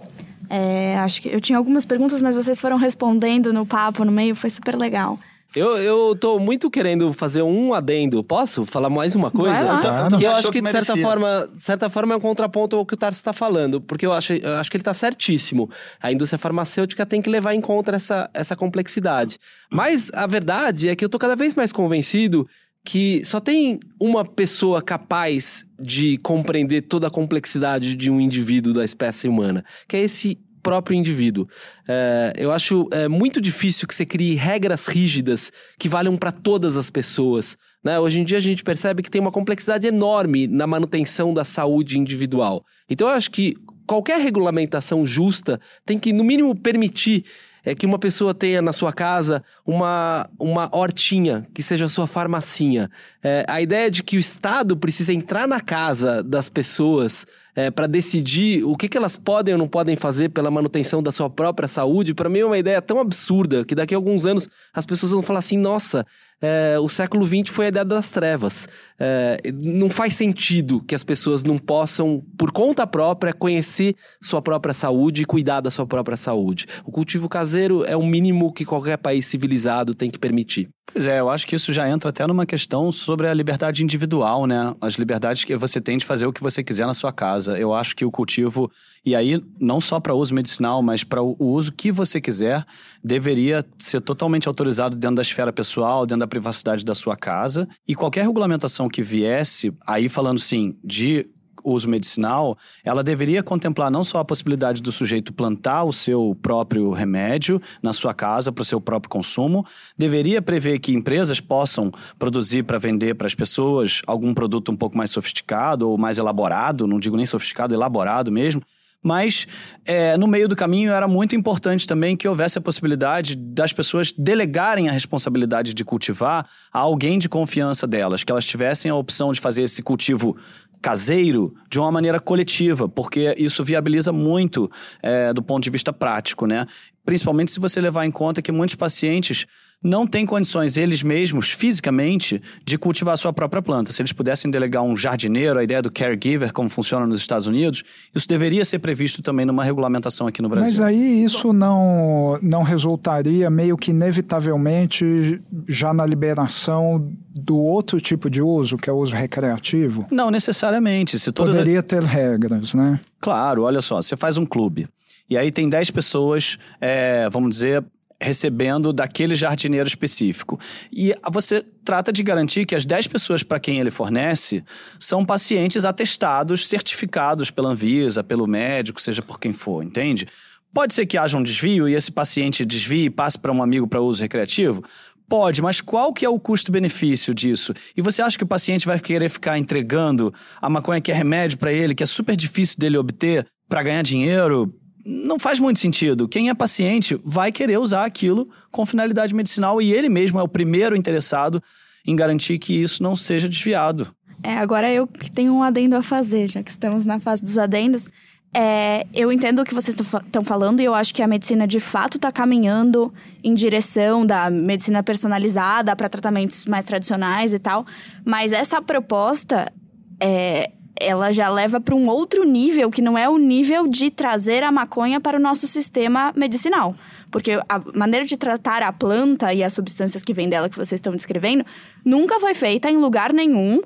É, acho que eu tinha algumas perguntas, mas vocês foram respondendo no papo no meio, foi super legal. Eu, eu tô muito querendo fazer um adendo. Posso falar mais uma coisa? Lá. que eu acho que, de certa forma, certa forma, é um contraponto ao que o Tarso está falando. Porque eu acho, eu acho que ele está certíssimo. A indústria farmacêutica tem que levar em conta essa, essa complexidade. Mas a verdade é que eu tô cada vez mais convencido que só tem uma pessoa capaz de compreender toda a complexidade de um indivíduo da espécie humana, que é esse próprio indivíduo. É, eu acho é, muito difícil que você crie regras rígidas que valham para todas as pessoas. Né? Hoje em dia a gente percebe que tem uma complexidade enorme na manutenção da saúde individual. Então eu acho que qualquer regulamentação justa tem que, no mínimo, permitir é que uma pessoa tenha na sua casa uma, uma hortinha, que seja sua farmacinha. É, a ideia de que o Estado precisa entrar na casa das pessoas é, para decidir o que, que elas podem ou não podem fazer pela manutenção da sua própria saúde, para mim é uma ideia tão absurda que daqui a alguns anos as pessoas vão falar assim: nossa, é, o século XX foi a idade das trevas. É, não faz sentido que as pessoas não possam, por conta própria, conhecer sua própria saúde e cuidar da sua própria saúde. O cultivo caseiro é o mínimo que qualquer país civilizado tem que permitir. Pois é, eu acho que isso já entra até numa questão sobre a liberdade individual, né? As liberdades que você tem de fazer o que você quiser na sua casa. Eu acho que o cultivo, e aí não só para uso medicinal, mas para o uso que você quiser, deveria ser totalmente autorizado dentro da esfera pessoal, dentro da privacidade da sua casa. E qualquer regulamentação que viesse, aí falando sim de uso medicinal, ela deveria contemplar não só a possibilidade do sujeito plantar o seu próprio remédio na sua casa para o seu próprio consumo, deveria prever que empresas possam produzir para vender para as pessoas algum produto um pouco mais sofisticado ou mais elaborado, não digo nem sofisticado, elaborado mesmo, mas é, no meio do caminho era muito importante também que houvesse a possibilidade das pessoas delegarem a responsabilidade de cultivar a alguém de confiança delas, que elas tivessem a opção de fazer esse cultivo caseiro de uma maneira coletiva, porque isso viabiliza muito é, do ponto de vista prático, né? Principalmente se você levar em conta que muitos pacientes não têm condições, eles mesmos, fisicamente, de cultivar a sua própria planta. Se eles pudessem delegar um jardineiro, a ideia do caregiver, como funciona nos Estados Unidos, isso deveria ser previsto também numa regulamentação aqui no Brasil. Mas aí isso não, não resultaria meio que inevitavelmente já na liberação do outro tipo de uso, que é o uso recreativo? Não necessariamente. Se todas Poderia ter regras, né? Claro, olha só, você faz um clube. E aí tem 10 pessoas, é, vamos dizer, recebendo daquele jardineiro específico. E você trata de garantir que as 10 pessoas para quem ele fornece são pacientes atestados, certificados pela Anvisa, pelo médico, seja por quem for, entende? Pode ser que haja um desvio e esse paciente desvie e passe para um amigo para uso recreativo? Pode, mas qual que é o custo-benefício disso? E você acha que o paciente vai querer ficar entregando a maconha que é remédio para ele, que é super difícil dele obter, para ganhar dinheiro? Não faz muito sentido. Quem é paciente vai querer usar aquilo com finalidade medicinal e ele mesmo é o primeiro interessado em garantir que isso não seja desviado. É, agora eu que tenho um adendo a fazer, já que estamos na fase dos adendos. É, eu entendo o que vocês estão falando e eu acho que a medicina de fato está caminhando em direção da medicina personalizada para tratamentos mais tradicionais e tal. Mas essa proposta é, ela já leva para um outro nível, que não é o nível de trazer a maconha para o nosso sistema medicinal. Porque a maneira de tratar a planta e as substâncias que vêm dela que vocês estão descrevendo nunca foi feita em lugar nenhum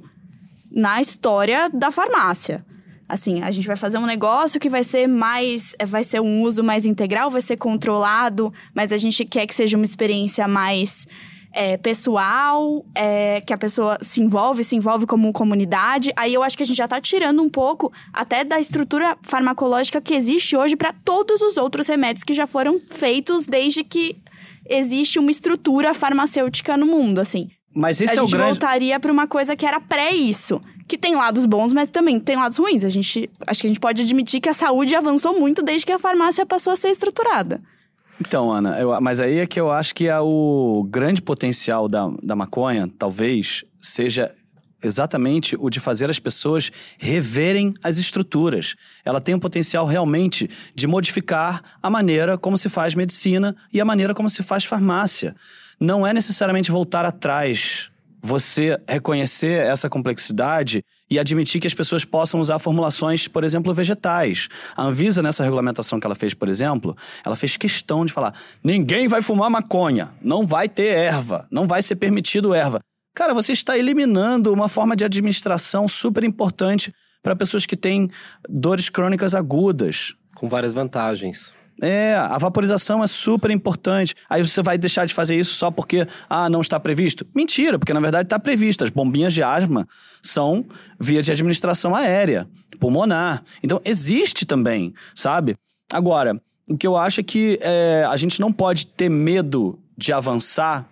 na história da farmácia. Assim, a gente vai fazer um negócio que vai ser mais. vai ser um uso mais integral, vai ser controlado, mas a gente quer que seja uma experiência mais é, pessoal, é, que a pessoa se envolve, se envolve como comunidade. Aí eu acho que a gente já está tirando um pouco até da estrutura farmacológica que existe hoje para todos os outros remédios que já foram feitos desde que existe uma estrutura farmacêutica no mundo, assim. Mas esse a é o gente grande... voltaria para uma coisa que era pré isso, que tem lados bons, mas também tem lados ruins. A gente, acho que a gente pode admitir que a saúde avançou muito desde que a farmácia passou a ser estruturada. Então, Ana, eu, mas aí é que eu acho que é o grande potencial da, da maconha, talvez, seja exatamente o de fazer as pessoas reverem as estruturas. Ela tem o potencial realmente de modificar a maneira como se faz medicina e a maneira como se faz farmácia. Não é necessariamente voltar atrás. Você reconhecer essa complexidade e admitir que as pessoas possam usar formulações, por exemplo, vegetais. A Anvisa, nessa regulamentação que ela fez, por exemplo, ela fez questão de falar: ninguém vai fumar maconha, não vai ter erva, não vai ser permitido erva. Cara, você está eliminando uma forma de administração super importante para pessoas que têm dores crônicas agudas. Com várias vantagens. É, a vaporização é super importante. Aí você vai deixar de fazer isso só porque, ah, não está previsto? Mentira, porque na verdade está previsto. As bombinhas de asma são via de administração aérea, pulmonar. Então existe também, sabe? Agora, o que eu acho é que é, a gente não pode ter medo de avançar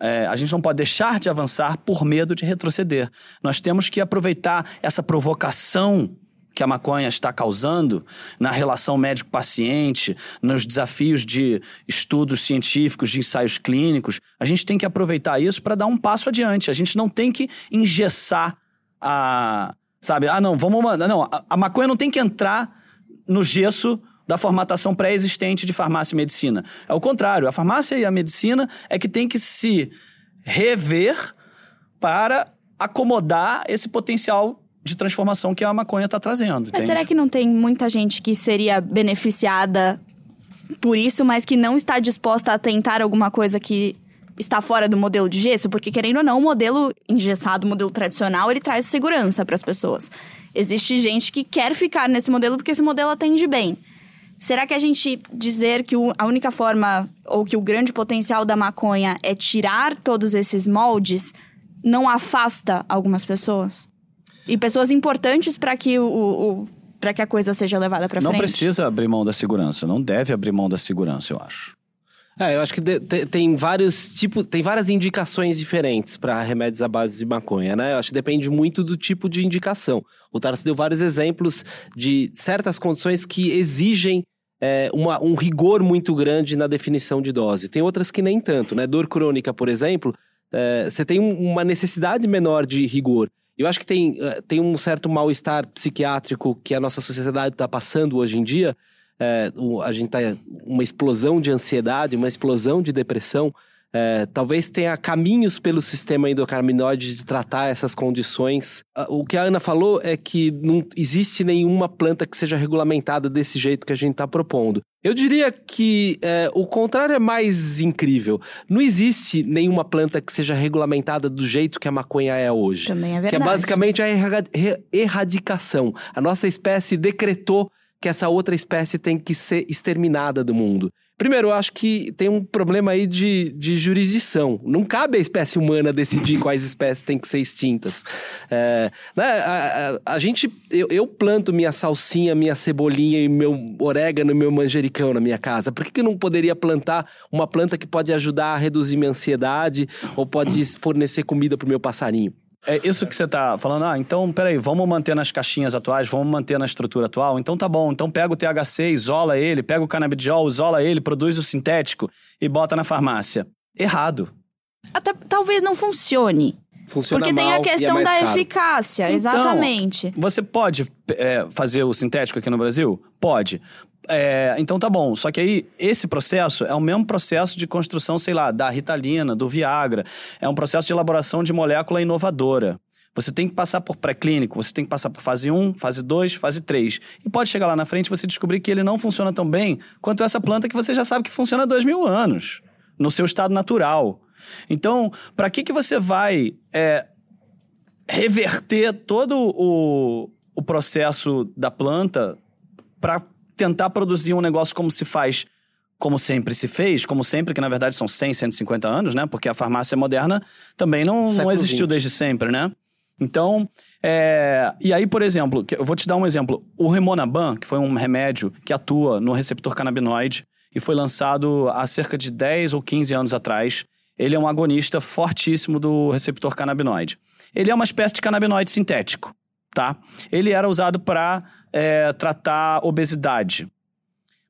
é, a gente não pode deixar de avançar por medo de retroceder. Nós temos que aproveitar essa provocação que a maconha está causando na relação médico-paciente, nos desafios de estudos científicos, de ensaios clínicos, a gente tem que aproveitar isso para dar um passo adiante. A gente não tem que engessar a, Sabe? Ah, não, vamos. Não, a, a maconha não tem que entrar no gesso da formatação pré-existente de farmácia e medicina. É o contrário, a farmácia e a medicina é que tem que se rever para acomodar esse potencial de transformação que a maconha está trazendo. Mas entende? será que não tem muita gente que seria beneficiada por isso, mas que não está disposta a tentar alguma coisa que está fora do modelo de gesso? Porque, querendo ou não, o modelo engessado, o modelo tradicional, ele traz segurança para as pessoas. Existe gente que quer ficar nesse modelo porque esse modelo atende bem. Será que a gente dizer que a única forma ou que o grande potencial da maconha é tirar todos esses moldes não afasta algumas pessoas? E pessoas importantes para que o, o para que a coisa seja levada para frente. Não precisa abrir mão da segurança, não deve abrir mão da segurança, eu acho. É, eu acho que de, te, tem vários tipos, tem várias indicações diferentes para remédios à base de maconha, né? Eu acho que depende muito do tipo de indicação. O Tarso deu vários exemplos de certas condições que exigem é, uma, um rigor muito grande na definição de dose. Tem outras que nem tanto, né? Dor crônica, por exemplo, é, você tem uma necessidade menor de rigor. Eu acho que tem, eh, tem um certo mal-estar psiquiátrico que a nossa sociedade está passando hoje em dia. É, a gente está uma explosão de ansiedade, uma explosão de depressão. É, talvez tenha caminhos pelo sistema endocannabinoide de tratar essas condições. O que a Ana falou é que não existe nenhuma planta que seja regulamentada desse jeito que a gente está propondo. Eu diria que é, o contrário é mais incrível. Não existe nenhuma planta que seja regulamentada do jeito que a maconha é hoje. Também é verdade. Que é basicamente a erradicação. A nossa espécie decretou que essa outra espécie tem que ser exterminada do mundo. Primeiro, eu acho que tem um problema aí de, de jurisdição. Não cabe a espécie humana decidir quais espécies têm que ser extintas. É, né, a, a, a, gente, eu, eu, planto minha salsinha, minha cebolinha e meu orégano e meu manjericão na minha casa. Por que, que eu não poderia plantar uma planta que pode ajudar a reduzir minha ansiedade ou pode fornecer comida para o meu passarinho? É isso que você tá falando. Ah, então, peraí, vamos manter nas caixinhas atuais, vamos manter na estrutura atual. Então tá bom. Então pega o THC, isola ele, pega o canabidiol, isola ele, produz o sintético e bota na farmácia. Errado. Até talvez não funcione. Funciona Porque tem a é questão mais da caro. eficácia, Então, exatamente. Você pode é, fazer o sintético aqui no Brasil? Pode. É, então tá bom. Só que aí, esse processo é o mesmo processo de construção, sei lá, da Ritalina, do Viagra. É um processo de elaboração de molécula inovadora. Você tem que passar por pré-clínico, você tem que passar por fase 1, fase 2, fase 3. E pode chegar lá na frente e você descobrir que ele não funciona tão bem quanto essa planta que você já sabe que funciona há dois mil anos, no seu estado natural. Então, para que, que você vai é, reverter todo o, o processo da planta para tentar produzir um negócio como se faz, como sempre se fez, como sempre, que na verdade são 100, 150 anos, né? Porque a farmácia moderna também não, não existiu 20. desde sempre, né? Então, é... e aí, por exemplo, eu vou te dar um exemplo. O Remonaban, que foi um remédio que atua no receptor canabinoide e foi lançado há cerca de 10 ou 15 anos atrás, ele é um agonista fortíssimo do receptor canabinoide. Ele é uma espécie de canabinoide sintético, tá? Ele era usado para tratar obesidade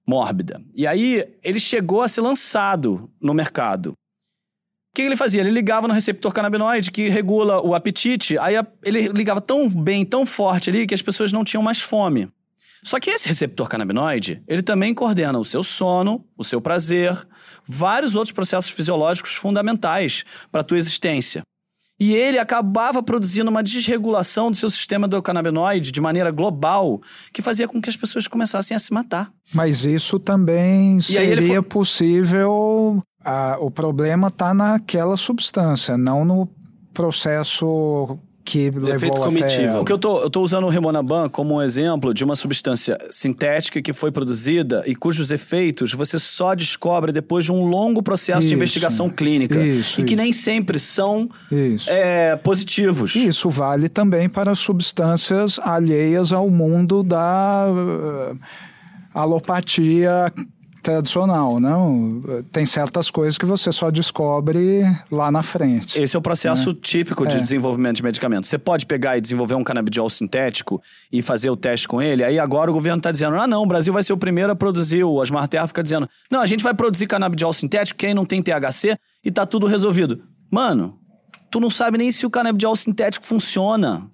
mórbida. E aí ele chegou a ser lançado no mercado. O que ele fazia? Ele ligava no receptor canabinoide que regula o apetite, aí ele ligava tão bem, tão forte ali que as pessoas não tinham mais fome. Só que esse receptor canabinoide, ele também coordena o seu sono, o seu prazer, vários outros processos fisiológicos fundamentais para a tua existência. E ele acabava produzindo uma desregulação do seu sistema endocannabinoide de maneira global, que fazia com que as pessoas começassem a se matar. Mas isso também E seria foi- possível. ah, o problema está naquela substância, não no processo que levou comitiva. até. O que eu tô, eu tô usando o Remonaban como um exemplo de uma substância sintética que foi produzida e cujos efeitos você só descobre depois de um longo processo de Isso. investigação clínica. Isso, e que isso. nem sempre são Isso. é, positivos. Isso vale também para substâncias alheias ao mundo da eh, alopatia tradicional, não? Tem certas coisas que você só descobre lá na frente. Esse é o processo típico de É. desenvolvimento de medicamentos. Você pode pegar e desenvolver um canabidiol sintético e fazer o teste com ele. Aí agora o governo está dizendo: ah, não, o Brasil vai ser o primeiro a produzir. O Osmar Terra fica dizendo: não, a gente vai produzir canabidiol sintético, que aí não tem THC e tá tudo resolvido. Mano, tu não sabe nem se o canabidiol sintético funciona.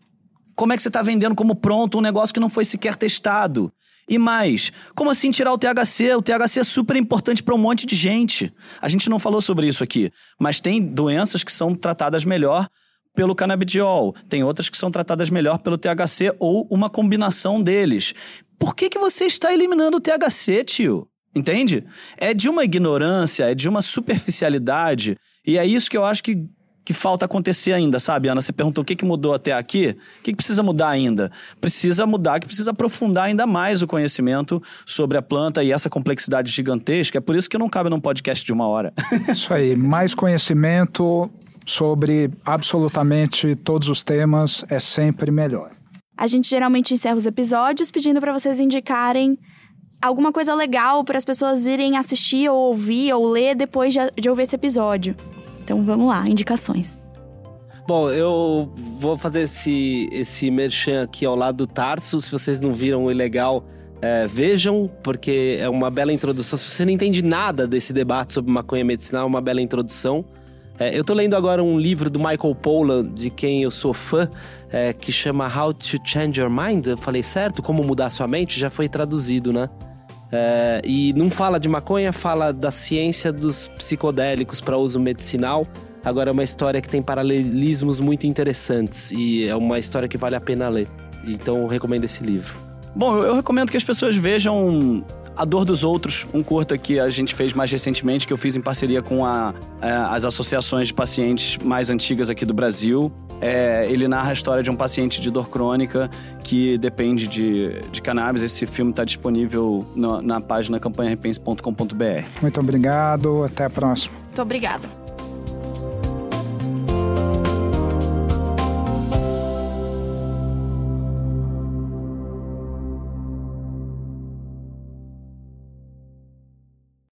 Como é que você está vendendo como pronto um negócio que não foi sequer testado? E mais, como assim tirar o THC? O THC é super importante para um monte de gente. A gente não falou sobre isso aqui, mas tem doenças que são tratadas melhor pelo canabidiol, tem outras que são tratadas melhor pelo THC ou uma combinação deles. Por que, que você está eliminando o THC, tio? Entende? É de uma ignorância, é de uma superficialidade, e é isso que eu acho que que falta acontecer ainda, sabe, Ana? Você perguntou o que, que mudou até aqui? O que, que precisa mudar ainda? Precisa mudar, que precisa aprofundar ainda mais o conhecimento sobre a planta e essa complexidade gigantesca. É por isso que não cabe num podcast de uma hora. Isso aí, mais conhecimento sobre absolutamente todos os temas é sempre melhor. A gente geralmente encerra os episódios pedindo para vocês indicarem alguma coisa legal para as pessoas irem assistir ou ouvir ou ler depois de, de ouvir esse episódio. Então vamos lá, indicações. Bom, eu vou fazer esse, esse merchan aqui ao lado do Tarso. Se vocês não viram o ilegal, é, vejam, porque é uma bela introdução. Se você não entende nada desse debate sobre maconha medicinal, é uma bela introdução. É, eu tô lendo agora um livro do Michael Pollan, de quem eu sou fã, é, que chama How to Change Your Mind. Eu falei certo? Como mudar sua mente? Já foi traduzido, né? É, e não fala de maconha, fala da ciência dos psicodélicos para uso medicinal. Agora é uma história que tem paralelismos muito interessantes e é uma história que vale a pena ler. Então recomendo esse livro. Bom, eu recomendo que as pessoas vejam a Dor dos Outros, um curta que a gente fez mais recentemente, que eu fiz em parceria com a, a, é, as associações de pacientes mais antigas aqui do Brasil. É, ele narra a história de um paciente de dor crônica que depende de, de cannabis. Esse filme está disponível no, na página campanharepense.com.br. Muito obrigado, até a próxima. Muito obrigada.